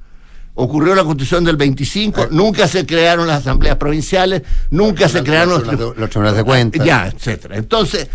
Ocurrió la constitución del 25, nunca se crearon las asambleas provinciales, nunca se crearon los, tribunales de- los tribunales de cuentas. ya, etcétera. Entonces,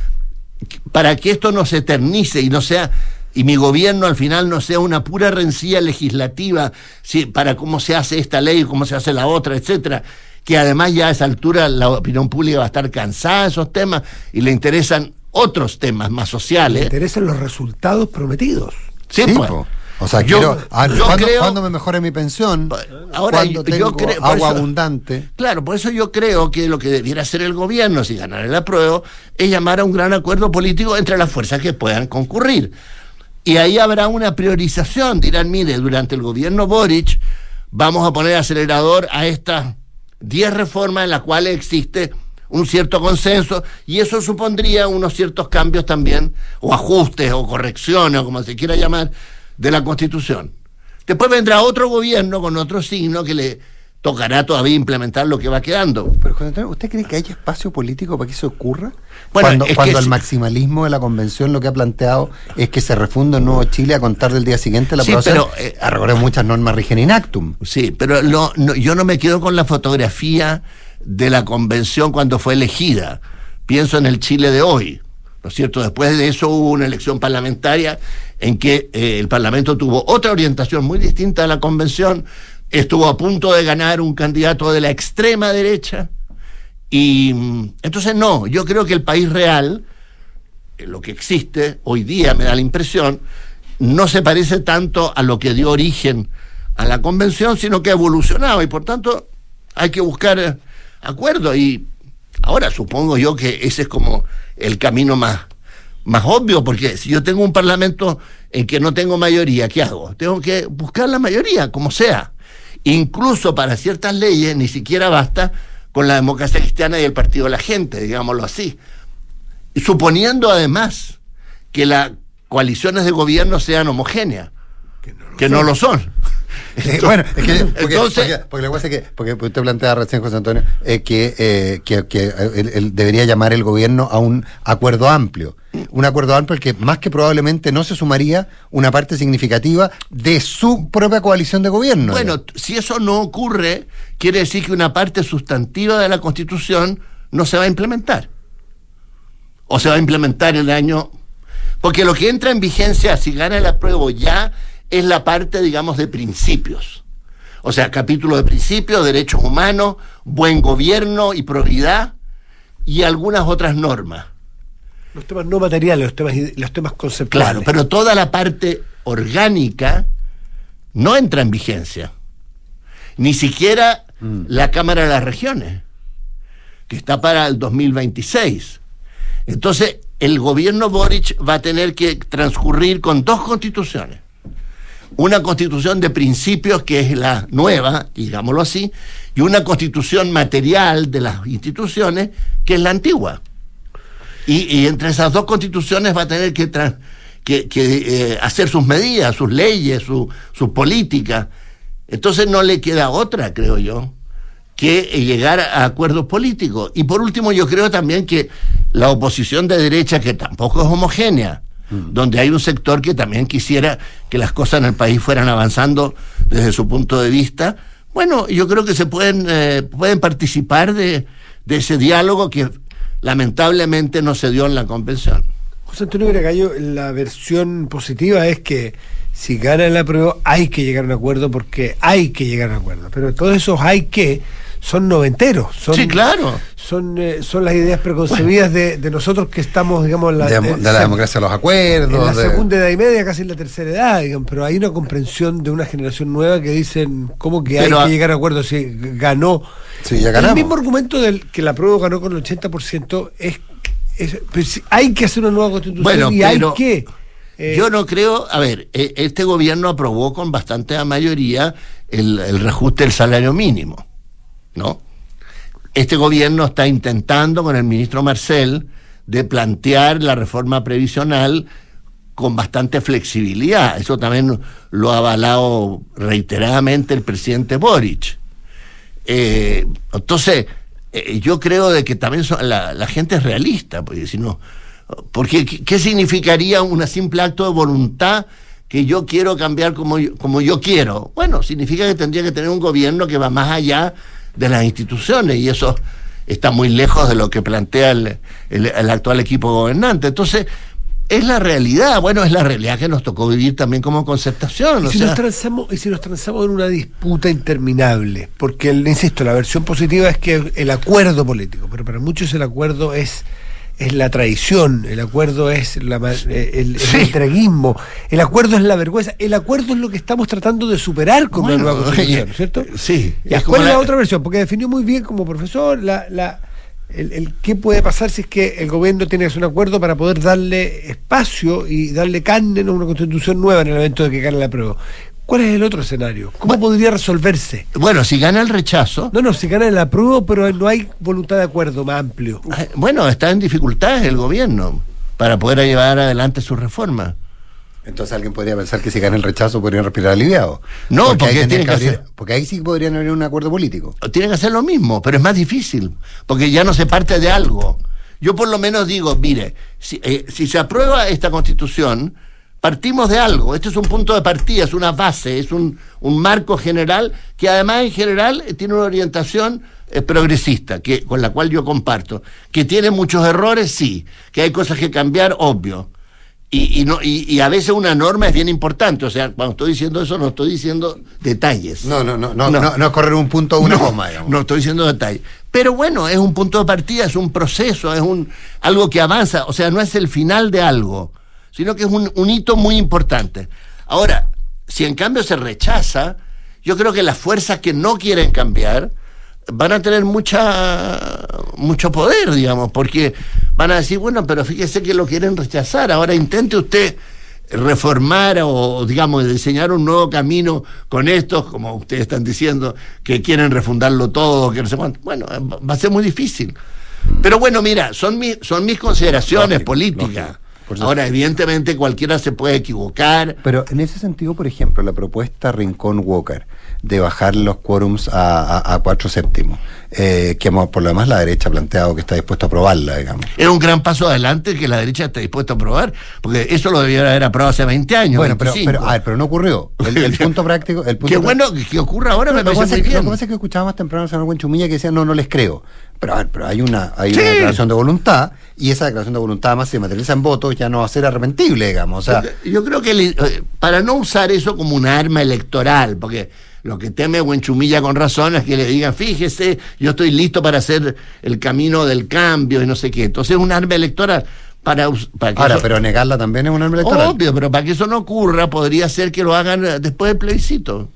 para que esto no se eternice y no sea y mi gobierno al final no sea una pura rencilla legislativa si, para cómo se hace esta ley, cómo se hace la otra, etcétera, que además ya a esa altura la opinión pública va a estar cansada de esos temas y le interesan otros temas más sociales. interesan los resultados prometidos. Sí, Sí, pues. po. O sea, Yo- quiero. ah, yo ¿cuándo, creo- cuándo me mejore mi pensión? Ahora, yo- tengo yo creo- por agua eso- abundante. Claro, por eso yo creo que lo que debiera hacer el gobierno, si ganara el apruebo, es llamar a un gran acuerdo político entre las fuerzas que puedan concurrir. Y ahí habrá una priorización. Dirán, mire, durante el gobierno Boric vamos a poner acelerador a estas 10 reformas en las cuales existe un cierto consenso y eso supondría unos ciertos cambios también, o ajustes, o correcciones, o como se quiera llamar, de la Constitución. Después vendrá otro gobierno con otro signo que le tocará todavía implementar lo que va quedando. Pero, José Antonio, ¿usted cree que hay espacio político para que eso ocurra? Bueno, cuando el maximalismo de la convención lo que ha planteado es que se refunda un nuevo Chile a contar del día siguiente la Sí, aprobación. pero, eh, a recordar muchas normas rigen in actum. Sí, pero lo- no- yo no me quedo con la fotografía de la convención cuando fue elegida. Pienso en el Chile de hoy. ¿No es cierto? Después de eso hubo una elección parlamentaria en que eh, el Parlamento tuvo otra orientación muy distinta a la convención. Estuvo a punto de ganar un candidato de la extrema derecha. Y mm, entonces no, yo creo que el país real, eh, lo que existe hoy día, me da la impresión, no se parece tanto a lo que dio origen a la convención, sino que ha evolucionado y por tanto hay que buscar eh, acuerdos. Y ahora supongo yo que ese es como el camino más, más obvio, porque si yo tengo un parlamento en que no tengo mayoría, ¿qué hago? Tengo que buscar la mayoría, como sea. Incluso para ciertas leyes ni siquiera basta con la democracia cristiana y el partido de la gente, digámoslo así. Suponiendo además que las coaliciones de gobierno sean homogéneas, que no lo son. [laughs] Bueno, es que, [laughs] porque, Entonces- porque, porque lo que pasa es que, porque usted plantea recién, José Antonio, eh, que, eh, que, que, eh, él, él debería llamar el gobierno a un acuerdo amplio. Un acuerdo amplio al que más que probablemente no se sumaría una parte significativa de su propia coalición de gobierno. Bueno, si eso no ocurre, quiere decir que una parte sustantiva de la Constitución no se va a implementar. O se va a implementar el año... Porque lo que entra en vigencia, si gana el apruebo ya, es la parte, digamos, de principios. O sea, capítulo de principios, derechos humanos, buen gobierno y probidad y algunas otras normas. Los temas no materiales, los temas, los temas conceptuales. Claro, pero toda la parte orgánica no entra en vigencia. Ni siquiera la Cámara de las Regiones, que está para el 2026. Entonces, el gobierno Boric va a tener que transcurrir con dos constituciones. Una constitución de principios, que es la nueva, digámoslo así, y una constitución material de las instituciones, que es la antigua. Y, entre esas dos constituciones va a tener que, que, eh, hacer sus medidas, sus leyes, su, sus políticas. Entonces no le queda otra, creo yo, que llegar a acuerdos políticos. Y por último, yo creo también que la oposición de derecha, que tampoco es homogénea, donde hay un sector que también quisiera que las cosas en el país fueran avanzando desde su punto de vista, bueno, yo creo que se pueden, eh, pueden participar de, ese diálogo que lamentablemente no se dio en la convención. José Antonio Gragallo, la versión positiva es que si gana el apruebo hay que llegar a un acuerdo porque hay que llegar a un acuerdo. Pero todos esos hay que son noventeros. Son, sí, claro. son, eh, son las ideas preconcebidas de, de nosotros que estamos, digamos, en la, de, de la democracia de los acuerdos. en la de- segunda edad y media, casi en la tercera edad, digamos, pero hay una comprensión de una generación nueva que dicen cómo que Pero hay a- que llegar a acuerdos. Si ganó. Sí, ya El mismo argumento del que la prueba ganó con el 80% es, es pues, hay que hacer una nueva constitución Bueno, y hay pero que. eh, Yo no creo, a ver, eh, este gobierno aprobó con bastante mayoría el, el reajuste del salario mínimo, ¿no? Este gobierno está intentando con el ministro Marcel de plantear la reforma previsional con bastante flexibilidad. Eso también lo ha avalado reiteradamente el presidente Boric. Eh, entonces, eh, yo creo de que también la, la gente es realista, porque si no, porque ¿qué, qué significaría un simple acto de voluntad que yo quiero cambiar como yo, como yo quiero? Bueno, significa que tendría que tener un gobierno que va más allá de las instituciones y eso está muy lejos de lo que plantea el, el- el actual equipo gobernante. Entonces, es la realidad, bueno, es la realidad que nos tocó vivir también como concertación. Y si, sea- nos transamos, y si nos transamos en una disputa interminable, porque, el, insisto, la versión positiva es que el acuerdo político, pero para muchos el acuerdo es, es la traición, el acuerdo es la eh, el, el Sí. el acuerdo es la vergüenza, el acuerdo es lo que estamos tratando de superar con Bueno, la nueva [laughs] constitución, oye, ¿cierto? sí, es ¿Cuál es la la- otra versión? Porque definió muy bien como profesor la, la, el, el qué puede pasar si es que el gobierno tiene que hacer un acuerdo para poder darle espacio y darle carne a una constitución nueva en el evento de que gane la prueba. ¿Cuál es el otro escenario? ¿Cómo podría resolverse? Bueno, si gana el rechazo, No, no, si gana la prueba, pero no hay voluntad de acuerdo más amplio. eh, bueno, está en dificultades el gobierno para poder llevar adelante su reforma. Entonces alguien podría pensar que si gana el rechazo podrían respirar aliviado. No, porque tendría tiene que abrir- hacer- porque ahí sí podrían haber un acuerdo político. Tiene que hacer lo mismo, pero es más difícil, porque ya no se parte de algo. Yo por lo menos digo, mire, si, eh, si se aprueba esta constitución, partimos de algo. Este es un punto de partida, es una base, es un, un marco general que además en general tiene una orientación eh, progresista, que, con la cual yo comparto. Que tiene muchos errores, sí. Que hay cosas que cambiar, obvio. Y, y, no, y, y a veces una norma es bien importante. O sea, cuando estoy diciendo eso, no estoy diciendo detalles. No, no, no, no, no, no es correr un punto o una no, coma, digamos. no estoy diciendo detalles. Pero bueno, es un punto de partida, es un proceso, es un algo que avanza. O sea, no es el final de algo, sino que es un, un hito muy importante. Ahora, si en cambio se rechaza, yo creo que las fuerzas que no quieren cambiar van a tener mucha mucho poder, digamos, porque van a decir, bueno, pero fíjese que lo quieren rechazar, ahora intente usted reformar o, digamos, diseñar un nuevo camino con estos, como ustedes están diciendo, que quieren refundarlo todo, que no sé cuánto. Bueno, va a ser muy difícil. Pero bueno, mira, son, mi- son mis consideraciones Lógico, políticas. lógico. Ahora, evidentemente, cualquiera se puede equivocar. Pero en ese sentido, por ejemplo, la propuesta Rincón-Walker de bajar los quórums a, a, a cuatro séptimos, eh, que por lo demás la derecha ha planteado que está dispuesto a aprobarla, digamos. Es un gran paso adelante que la derecha esté dispuesta a aprobar, porque eso lo debiera haber aprobado hace 20 años. Bueno, pero, 25. pero, a ver, pero no ocurrió. El, el [laughs] punto práctico. El punto Qué bueno que, ocurra ahora, me lo, que parece pasa muy es que, lo bien. que pasa es que escuchaba más temprano al señor Buenchumilla que decía, no, no les creo. Pero, a ver, pero hay una, hay Sí. una declaración de voluntad, y esa declaración de voluntad más se materializa en votos, ya no va a ser arrepentible, digamos. O sea, Yo- yo creo que le- eh, para no usar eso como un arma electoral, porque lo que teme Buenchumilla con razón es que le digan, fíjese, yo estoy listo para hacer el camino del cambio y no sé qué. Entonces es un arma electoral para, para que ahora, eso- pero negarla también es un arma electoral. Obvio, pero para que eso no ocurra, podría ser que lo hagan eh, después del plebiscito.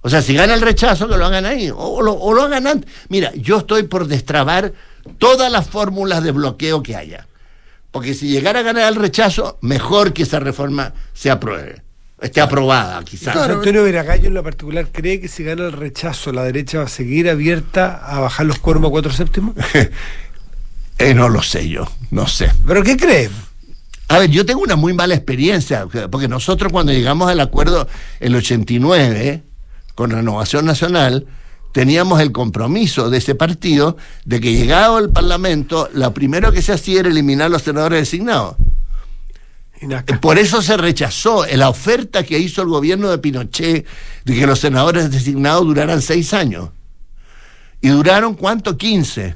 O sea, si gana el rechazo, que lo hagan ahí. O lo, o lo hagan antes. Mira, yo estoy por destrabar todas las fórmulas de bloqueo que haya. Porque si llegara a ganar el rechazo, mejor que esa reforma se apruebe. Esté aprobada, quizás. José Antonio Veragallo en lo particular cree que si gana el rechazo la derecha va a seguir abierta a bajar los quórums a cuatro séptimos. [laughs] Eh, no lo sé yo, no sé. ¿Pero qué cree? A ver, yo tengo una muy mala experiencia, porque nosotros cuando llegamos al acuerdo el 89 con Renovación Nacional, teníamos el compromiso de ese partido de que llegado al Parlamento, lo primero que se hacía era eliminar los senadores designados. Por eso se rechazó la oferta que hizo el gobierno de Pinochet de que los senadores designados duraran seis años. ¿Y duraron cuánto? 15.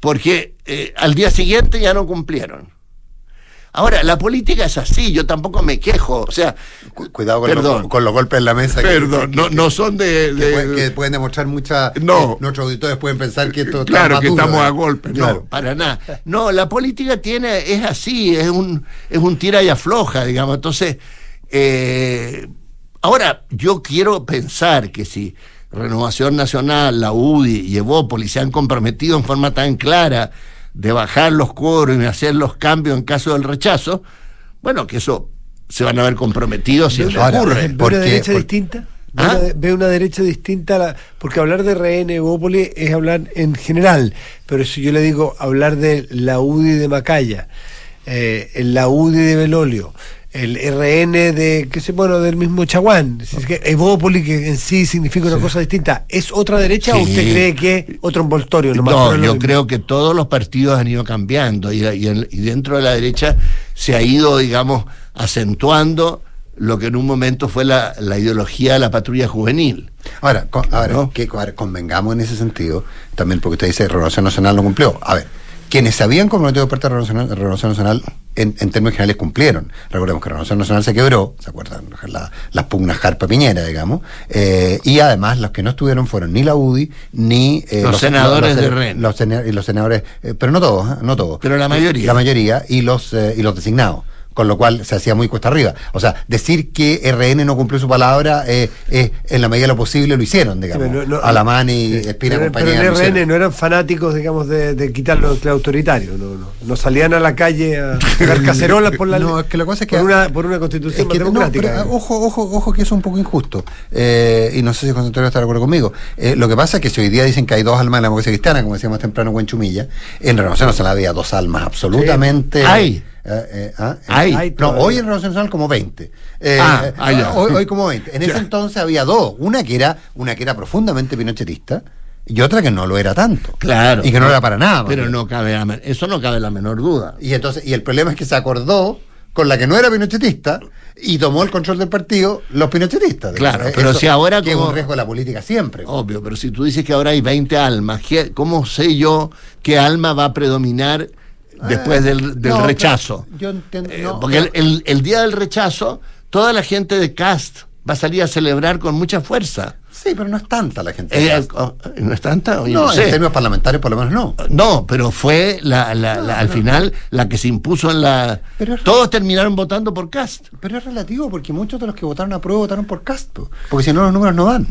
Porque eh, al día siguiente ya no cumplieron. Ahora, la política es así, yo tampoco me quejo. O sea, cuidado con, los, con los golpes en la mesa. Perdón, no, no son de. Que, pueden, demostrar mucha. No. nuestros auditores pueden pensar que esto Claro, que estamos a golpes. No, para nada. No, la política tiene, es así, es un, es un tira y afloja, digamos. Entonces, eh, ahora, yo quiero pensar que si Renovación Nacional, la UDI y Evópolis se han comprometido en forma tan clara de bajar los cuoros y hacer los cambios en caso del rechazo, bueno, que eso se van a ver comprometidos si eso ocurre. ¿Ve una derecha distinta? ¿Ah? ¿Ve, una, derecha distinta? La, porque hablar de RN Evópolis es hablar en general, pero si yo le digo hablar de la UDI de Macaya, eh, la UDI de Belolio, el RN de, qué sé, bueno, del mismo Chaguán. Es que Evópolis, que en sí significa una cosa distinta, ¿es otra derecha o usted cree que otro envoltorio? No, yo creo que todos los partidos han ido cambiando y, dentro de la derecha se ha ido, digamos, acentuando lo que en un momento fue la, ideología de la patrulla juvenil. Ahora, ahora, que, convengamos en ese sentido, también porque usted dice Renovación Nacional no cumplió. A ver, quienes se habían comprometido parte de la Renovación Nacional en, términos generales cumplieron. Recordemos que la Renovación Nacional se quebró, ¿se acuerdan? las pugnas Jarpa Piñera, digamos. Eh, y además los que no estuvieron fueron ni la UDI, ni eh, los, senadores de REN. Los, y los senadores, eh, pero no todos, no todos. Pero la mayoría. La mayoría y los, y los designados con lo cual se hacía muy cuesta arriba. O sea, decir que RN no cumplió su palabra, eh, eh, en la medida de lo posible lo hicieron, digamos. Alamán y Espina pero, compañía. Pero en RN no eran fanáticos, digamos, de, de quitar lo, autoritario, no, no, no, salían a la calle a pegar [laughs] cacerolas por la No, es que la cosa es que. Por una, por una constitución es democrática. ojo, ojo, ojo, que es un poco injusto. Eh, y no sé si José Antonio está de acuerdo conmigo. Eh, lo que pasa es que si hoy día dicen que hay dos almas en la democracia cristiana, como decíamos temprano, en Chumilla, en Renovación no se había dos almas absolutamente. Hay. Eh, eh, ah, no, hoy en Renovación Nacional como 20. Eh, ah, ah, hoy, como 20. En ese entonces había dos. Una que era, una que era profundamente pinochetista y otra que no lo era tanto. Claro. Y que no, era para nada. Pero no cabe eso no cabe la menor duda. Y entonces, y el problema es que se acordó con la que no era pinochetista y tomó el control del partido los pinochetistas. Claro, pero si ahora... Que es un riesgo de la política siempre. Obvio, pero si tú dices que ahora hay 20 almas, ¿cómo sé yo qué alma va a predominar después del, rechazo. yo entiendo. Eh, porque el, día del rechazo, toda la gente de Cast va a salir a celebrar con mucha fuerza. Sí, pero no es tanta la gente. Eh, oh, ¿No es tanta? no, en términos parlamentarios por lo menos no. No, pero fue la, la, al final la que se impuso en la... Todos terminaron votando por Cast. Pero es relativo, porque muchos de los que votaron a prueba votaron por Cast, porque si no los números no dan.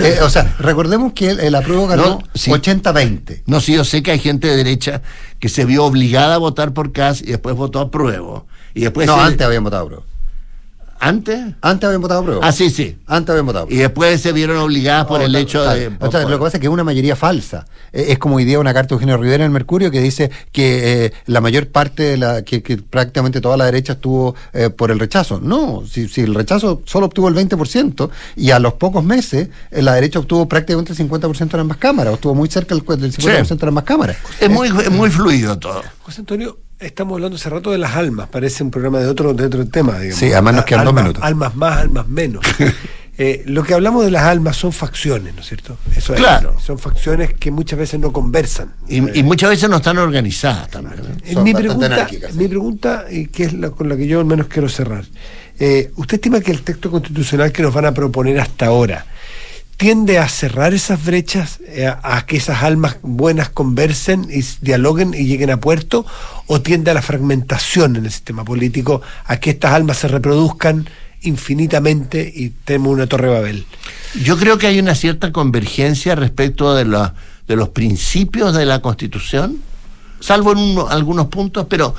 Eh, o sea, recordemos que el, apruebo ganó 80-20. No, sí, yo sé que hay gente de derecha que se vio obligada a votar por CAS y después votó a pruebo. Y después no, antes habían votado a prueba. ¿Antes? Antes habían votado prueba. Ah, sí, sí. Antes habían votado Y después se vieron obligadas por el hecho de. O sea, lo que pasa es que es una mayoría falsa. Eh, es como hoy día una carta de Eugenio Rivera en el Mercurio que dice que eh, la mayor parte de la. Que, prácticamente toda la derecha estuvo eh, por el rechazo. No, si, si, el rechazo solo obtuvo el 20% y a los pocos meses la derecha obtuvo prácticamente el 50% en ambas cámaras, estuvo muy cerca del, 50% en ambas cámaras. Es muy, es muy fluido todo. José Antonio, Estamos hablando hace rato de las almas, parece un programa de otro, de otro tema. Digamos. Sí, además nos quedan dos minutos. Almas más, almas menos. [laughs] Eh, lo que hablamos de las almas son facciones, ¿no es cierto? Eso claro. son facciones que muchas veces no conversan. Y, muchas veces no están organizadas también. ¿eh? mi, pregunta, mi pregunta, y que es la con la que yo al menos quiero cerrar, eh, ¿usted estima que el texto constitucional que nos van a proponer hasta ahora tiende a cerrar esas brechas, eh, a, que esas almas buenas conversen y dialoguen y lleguen a puerto, o tiende a la fragmentación en el sistema político, a que estas almas se reproduzcan infinitamente y tenemos una torre Babel? Yo creo que hay una cierta convergencia respecto de, de los principios de la Constitución, salvo en algunos puntos, pero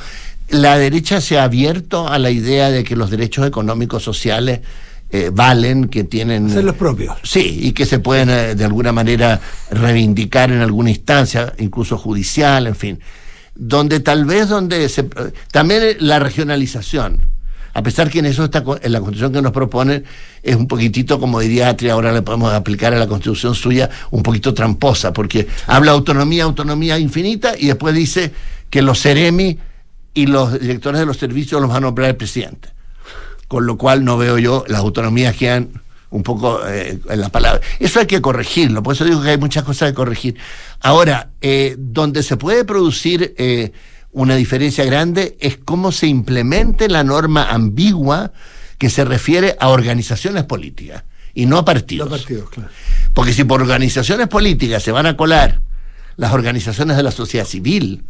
la derecha se ha abierto a la idea de que los derechos económicos sociales eh, valen, que tienen... Ser los propios. Sí, y que se pueden eh, de alguna manera reivindicar en alguna instancia, incluso judicial, en fin. Donde tal vez donde se... También la regionalización. A pesar que en eso está en la constitución que nos proponen es un poquitito, como diría Atria, ahora le podemos aplicar a la constitución suya, un poquito tramposa, porque habla autonomía, autonomía infinita, y después dice que los seremi y los directores de los servicios los va a nombrar el presidente con lo cual no veo yo, las autonomías quedan un poco eh, en la palabra. Eso hay que corregirlo, por eso digo que hay muchas cosas que corregir. Ahora, eh, donde se puede producir eh, una diferencia grande es cómo se implemente la norma ambigua que se refiere a organizaciones políticas y no a partidos. No partidos, claro. Porque si por organizaciones políticas se van a colar las organizaciones de la sociedad civil,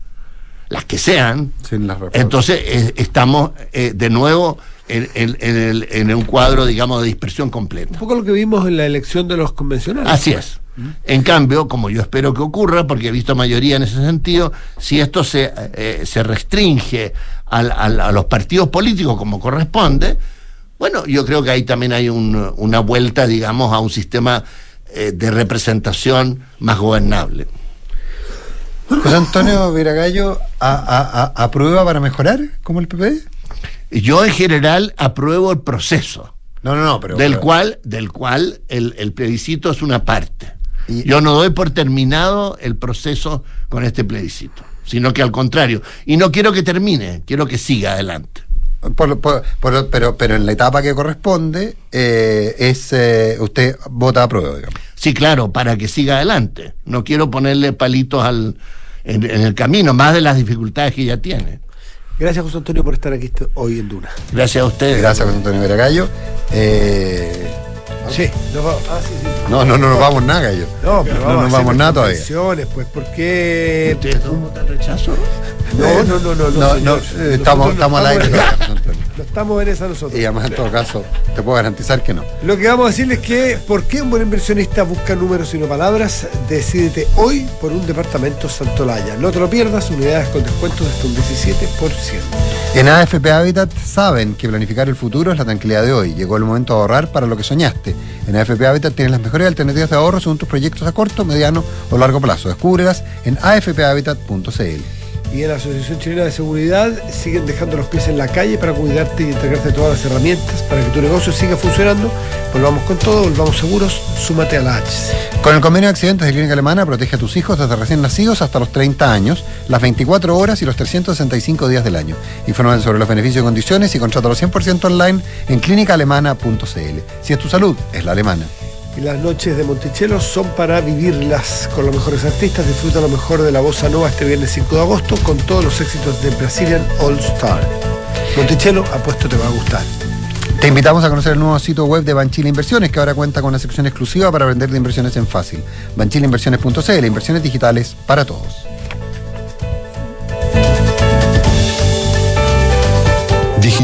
las que sean, Sin las entonces eh, estamos eh, de nuevo en, en- en el- en un cuadro, digamos, de dispersión completa. Un poco lo que vimos en la elección de los convencionales. Así es. En cambio, como yo espero que ocurra, porque he visto mayoría en ese sentido, si esto se, eh, se restringe al- al- a los partidos políticos como corresponde, bueno, yo creo que ahí también hay un- una vuelta, digamos, a un sistema eh, de representación más gobernable. José Antonio Viragallo, ¿a, a- a- ¿aprueba para mejorar como el PP? Yo en general apruebo el proceso. No, no, no, pero. del pero- cual, del cual el, el plebiscito es una parte. Y- Yo no doy por terminado el proceso con este plebiscito, sino que al contrario. Y no quiero que termine, quiero que siga adelante. por- por- por- pero, pero en la etapa que corresponde, eh, es eh, usted vota a prueba, digamos. Sí, claro, para que siga adelante. No quiero ponerle palitos al, en, en el camino, más de las dificultades que ya tiene. Gracias, José Antonio, por estar aquí hoy en Duna. Gracias a ustedes. Gracias, José Antonio Viragallo. Eh, Sí, nos vamos. Ah, sí, sí. no, no, no nos vamos nada, gallo. No, pero No vamos, nos a hacer vamos nada todavía. Pues, ¿por qué? ¿Ustedes dos votan rechazo? No, no, no, no. No, no, eh, estamos, no estamos al aire. No estamos en esa nosotros. Y además, en todo caso, te puedo garantizar que no. Lo que vamos a decirles es que, ¿por qué un buen inversionista busca números y no palabras? Decídete hoy por un departamento Santolaya. No te lo pierdas, unidades con descuentos de hasta un 17%. En AFP Habitat saben que planificar el futuro es la tranquilidad de hoy. Llegó el momento de ahorrar para lo que soñaste. En AFP Habitat tienes las mejores alternativas de ahorro según tus proyectos a corto, mediano o largo plazo. Descúbrelas en afphabitat.cl. Y en la Asociación Chilena de Seguridad siguen dejando los pies en la calle para cuidarte y entregarte todas las herramientas para que tu negocio siga funcionando. Volvamos con todo, volvamos seguros, súmate a la H. Con el convenio de accidentes de Clínica Alemana, protege a tus hijos desde recién nacidos hasta los 30 años, las 24 horas y los 365 días del año. Infórmate sobre los beneficios y condiciones y contrátalo 100% online en clínicaalemana.cl. Si es tu salud, es la alemana. Y las noches de Monticello son para vivirlas con los mejores artistas. Disfruta lo mejor de la bossa nova este viernes 5 de agosto con todos los éxitos de Brazilian All Star. Monticello, apuesto te va a gustar. Te invitamos a conocer el nuevo sitio web de Banchila Inversiones, que ahora cuenta con una sección exclusiva para aprender de inversiones en fácil. Banchilainversiones.cl, inversiones digitales para todos.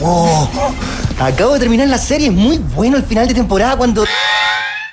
Wow, acabo de terminar la serie, es muy bueno el final de temporada cuando...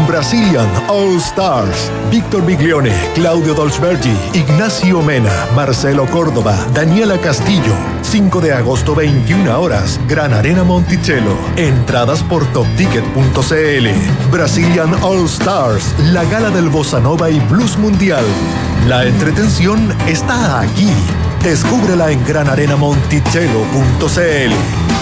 Brazilian All Stars. Víctor Biglione, Claudio Dolzbergi, Ignacio Mena, Marcelo Córdoba, Daniela Castillo. 5 de agosto, 21 horas, Gran Arena Monticello. Entradas por topticket.cl. Brazilian All Stars, la gala del bossa nova y blues mundial. La entretención está aquí. Descúbrela en granarenamonticello.cl.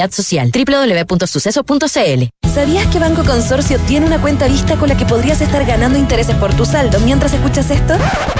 Social. www.suceso.cl ¿Sabías que Banco Consorcio tiene una cuenta vista con la que podrías estar ganando intereses por tu saldo mientras escuchas esto?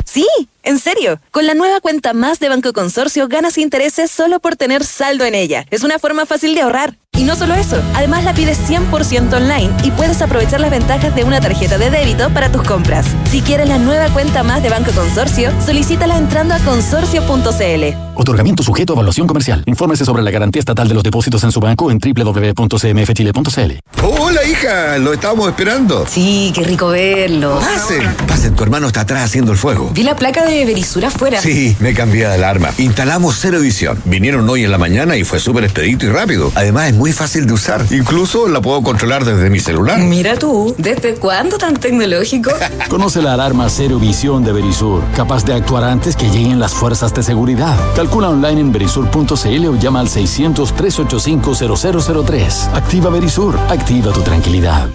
Sí, en serio. Con la nueva cuenta más de Banco Consorcio ganas intereses solo por tener saldo en ella. Es una forma fácil de ahorrar. Y no solo eso, además la pides 100% online y puedes aprovechar las ventajas de una tarjeta de débito para tus compras. Si quieres la nueva cuenta más de Banco Consorcio, solicítala entrando a consorcio.cl. Otorgamiento sujeto a evaluación comercial. Infórmese sobre la garantía estatal de los depósitos en su banco en www.cmfchile.cl. Hola, hija, lo estábamos esperando. Sí, qué rico verlo. Pasen, pasen, tu hermano está atrás haciendo el fuego. Vi la placa de Berisur afuera. Sí, me cambié de alarma. Instalamos cero edición. Vinieron hoy en la mañana y fue súper expedito y rápido. Además, es muy fácil de usar. Incluso la puedo controlar desde mi celular. Mira tú, ¿desde cuándo tan tecnológico? [laughs] Conoce la alarma Cero Visión de Verisur, capaz de actuar antes que lleguen las fuerzas de seguridad. Calcula online en verisur.cl o llama al 600-385-0003. Activa Verisur, activa tu tranquilidad.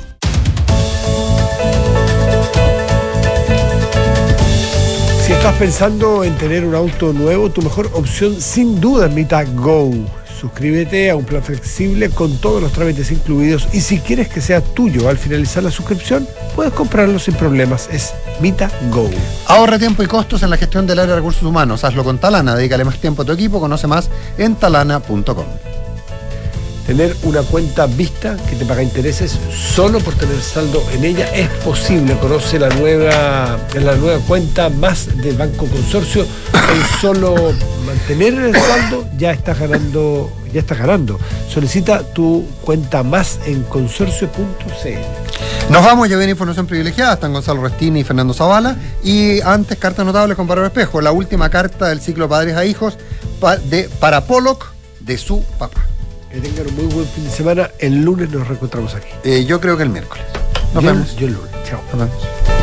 Si estás pensando en tener un auto nuevo, tu mejor opción sin duda es Mita Go. Suscríbete a un plan flexible con todos los trámites incluidos y si quieres que sea tuyo al finalizar la suscripción, puedes comprarlo sin problemas. Es Mita Go. Ahorra tiempo y costos en la gestión del área de recursos humanos. Hazlo con Talana. Dedícale más tiempo a tu equipo. Conoce más en talana.com. Tener una cuenta vista que te paga intereses solo por tener saldo en ella es posible. Conoce la nueva, la nueva cuenta más del Banco Consorcio. Con solo mantener el saldo ya estás ganando, ya estás ganando. Solicita tu cuenta más en consorcio.cl. Nos vamos, ya viene información privilegiada, están Gonzalo Restini y Fernando Zavala. Y antes, cartas notables con Bárbara Espejo, la última carta del ciclo Padres a Hijos de, para Pollock de su papá. Que tengan un muy buen fin de semana. El lunes nos reencontramos aquí. Eh, yo creo que el miércoles. Nos Yo- vemos. Yo el lunes. Chao. Nos vemos.